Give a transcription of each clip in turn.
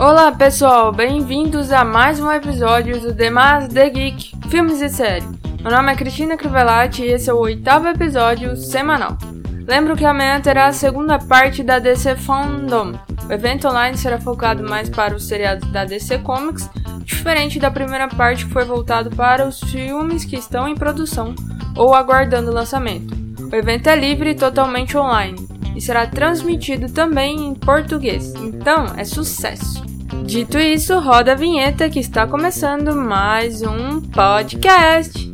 Olá pessoal, bem-vindos a mais um episódio do Demas The Geek Filmes e Séries. Meu nome é Cristina Crivellati e esse é o oitavo episódio semanal. Lembro que amanhã terá a segunda parte da DC Fandom. O evento online será focado mais para os seriados da DC Comics, diferente da primeira parte que foi voltado para os filmes que estão em produção ou aguardando lançamento. O evento é livre e totalmente online e será transmitido também em português, então é sucesso! Dito isso, roda a vinheta que está começando mais um podcast.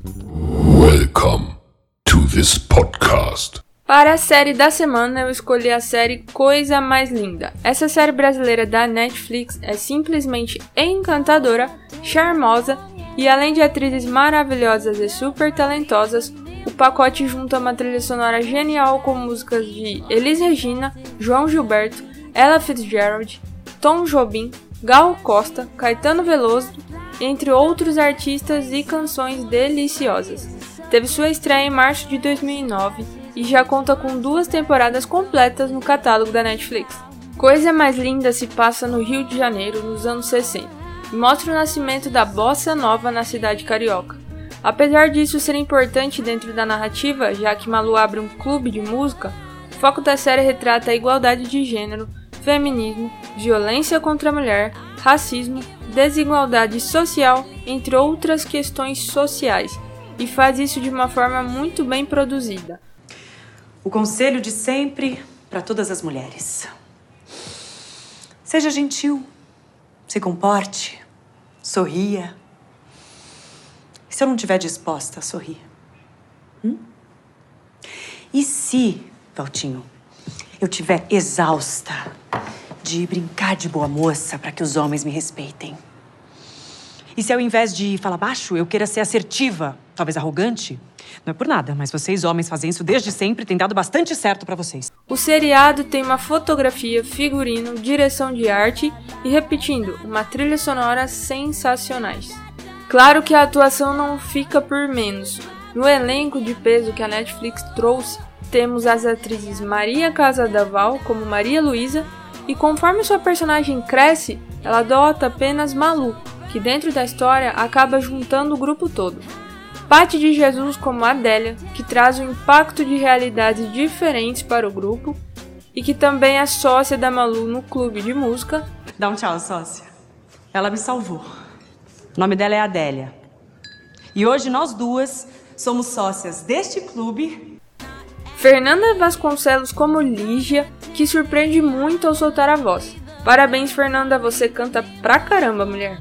Welcome to this podcast. Para a série da semana, eu escolhi a série Coisa Mais Linda. Essa série brasileira da Netflix é simplesmente encantadora, charmosa e além de atrizes maravilhosas e super talentosas, o pacote junta uma trilha sonora genial com músicas de Elis Regina, João Gilberto, Ella Fitzgerald, Tom Jobim, Gal Costa, Caetano Veloso, entre outros artistas e canções deliciosas. Teve sua estreia em março de 2009 e já conta com duas temporadas completas no catálogo da Netflix. Coisa Mais Linda se passa no Rio de Janeiro nos anos 60 e mostra o nascimento da bossa nova na cidade carioca. Apesar disso ser importante dentro da narrativa, já que Malu abre um clube de música, o foco da série retrata a igualdade de gênero feminismo, violência contra a mulher, racismo, desigualdade social, entre outras questões sociais, e faz isso de uma forma muito bem produzida. O conselho de sempre para todas as mulheres: seja gentil, se comporte, sorria. E se eu não estiver disposta a sorrir? Hum? E se, Valtinho, eu estiver exausta de brincar de boa moça para que os homens me respeitem. E se ao invés de falar baixo, eu queira ser assertiva, talvez arrogante? Não é por nada, mas vocês homens fazem isso desde sempre e tem dado bastante certo para vocês. O seriado tem uma fotografia, figurino, direção de arte e, repetindo, uma trilha sonora sensacionais. Claro que a atuação não fica por menos. No elenco de peso que a Netflix trouxe, temos as atrizes Maria Casadaval como Maria Luísa e conforme sua personagem cresce, ela adota apenas Malu, que dentro da história acaba juntando o grupo todo. Patti de Jesus como Adélia, que traz um impacto de realidades diferentes para o grupo e que também é sócia da Malu no clube de música. Dá um tchau, sócia. Ela me salvou. O nome dela é Adélia. E hoje nós duas somos sócias deste clube Fernanda Vasconcelos como Lígia, que surpreende muito ao soltar a voz. Parabéns, Fernanda, você canta pra caramba, mulher.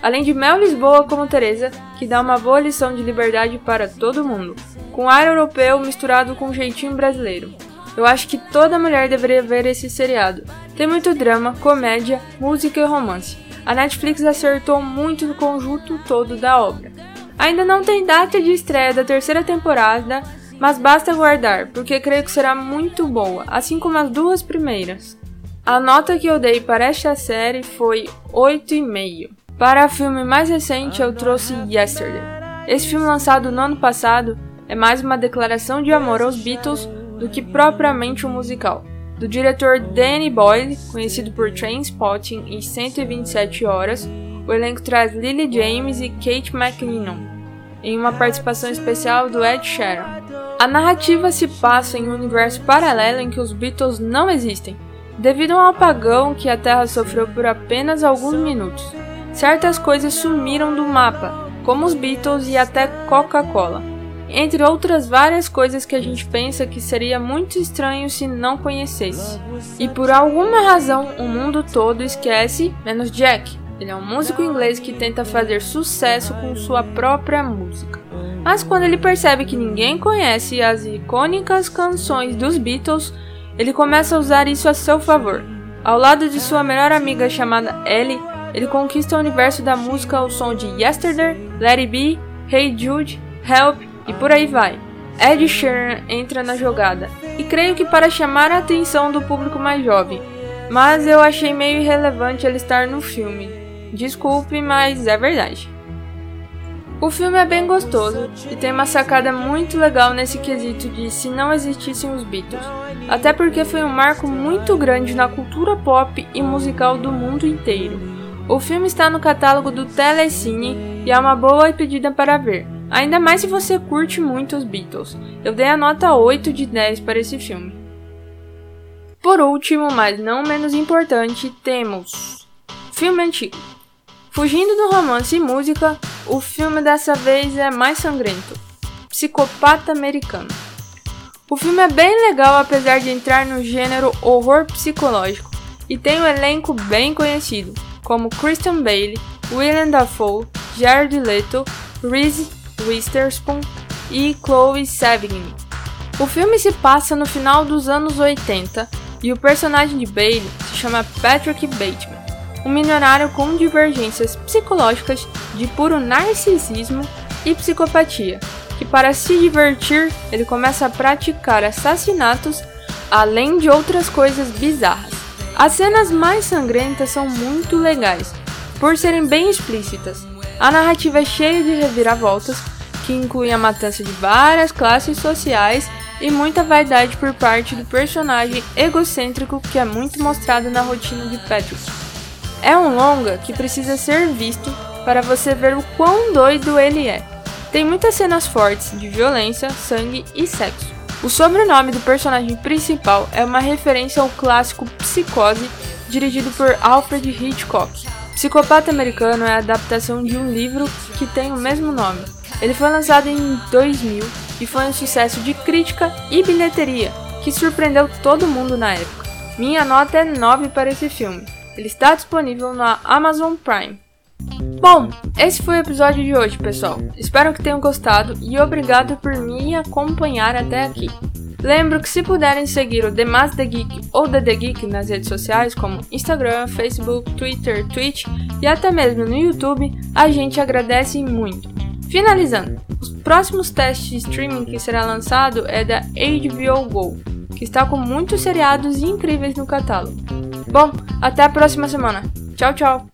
Além de Mel Lisboa como Teresa, que dá uma boa lição de liberdade para todo mundo, com ar europeu misturado com jeitinho brasileiro. Eu acho que toda mulher deveria ver esse seriado. Tem muito drama, comédia, música e romance. A Netflix acertou muito no conjunto todo da obra. Ainda não tem data de estreia da terceira temporada, mas basta aguardar, porque creio que será muito boa, assim como as duas primeiras. A nota que eu dei para esta série foi 8,5. Para o filme mais recente, eu trouxe Yesterday. Esse filme lançado no ano passado é mais uma declaração de amor aos Beatles do que propriamente um musical. Do diretor Danny Boyle, conhecido por Trainspotting e 127 Horas, o elenco traz Lily James e Kate McKinnon, em uma participação especial do Ed Sheeran. A narrativa se passa em um universo paralelo em que os Beatles não existem, devido a um apagão que a Terra sofreu por apenas alguns minutos. Certas coisas sumiram do mapa, como os Beatles e até Coca-Cola, entre outras várias coisas que a gente pensa que seria muito estranho se não conhecesse. E por alguma razão, o mundo todo esquece, menos Jack. Ele é um músico inglês que tenta fazer sucesso com sua própria música. Mas quando ele percebe que ninguém conhece as icônicas canções dos Beatles, ele começa a usar isso a seu favor. Ao lado de sua melhor amiga chamada Ellie, ele conquista o universo da música ao som de Yesterday, Let It Be, Hey Jude, Help e por aí vai. Ed Sheeran entra na jogada, e creio que para chamar a atenção do público mais jovem, mas eu achei meio irrelevante ele estar no filme. Desculpe, mas é verdade. O filme é bem gostoso e tem uma sacada muito legal nesse quesito de se não existissem os Beatles, até porque foi um marco muito grande na cultura pop e musical do mundo inteiro. O filme está no catálogo do Telecine e é uma boa pedida para ver, ainda mais se você curte muito os Beatles. Eu dei a nota 8 de 10 para esse filme. Por último, mas não menos importante, temos filme antigo. Fugindo do romance e música, o filme dessa vez é mais sangrento. Psicopata Americano. O filme é bem legal apesar de entrar no gênero horror psicológico e tem um elenco bem conhecido, como Christian Bale, Willem Dafoe, Jared Leto, Reese Witherspoon e Chloe Sevigny. O filme se passa no final dos anos 80 e o personagem de Bale se chama Patrick Bateman um milionário com divergências psicológicas de puro narcisismo e psicopatia, que para se divertir ele começa a praticar assassinatos além de outras coisas bizarras. As cenas mais sangrentas são muito legais, por serem bem explícitas. A narrativa é cheia de reviravoltas, que incluem a matança de várias classes sociais e muita vaidade por parte do personagem egocêntrico que é muito mostrado na rotina de Patrick. É um longa que precisa ser visto para você ver o quão doido ele é. Tem muitas cenas fortes de violência, sangue e sexo. O sobrenome do personagem principal é uma referência ao clássico Psicose, dirigido por Alfred Hitchcock. Psicopata Americano é a adaptação de um livro que tem o mesmo nome. Ele foi lançado em 2000 e foi um sucesso de crítica e bilheteria, que surpreendeu todo mundo na época. Minha nota é 9 para esse filme. Ele está disponível na Amazon Prime. Bom, esse foi o episódio de hoje, pessoal. Espero que tenham gostado e obrigado por me acompanhar até aqui. Lembro que se puderem seguir o The Mas The Geek ou The The Geek nas redes sociais como Instagram, Facebook, Twitter, Twitch e até mesmo no YouTube, a gente agradece muito. Finalizando, os próximos testes de streaming que será lançado é da HBO Go, que está com muitos seriados incríveis no catálogo. Bom, até a próxima semana. Tchau, tchau.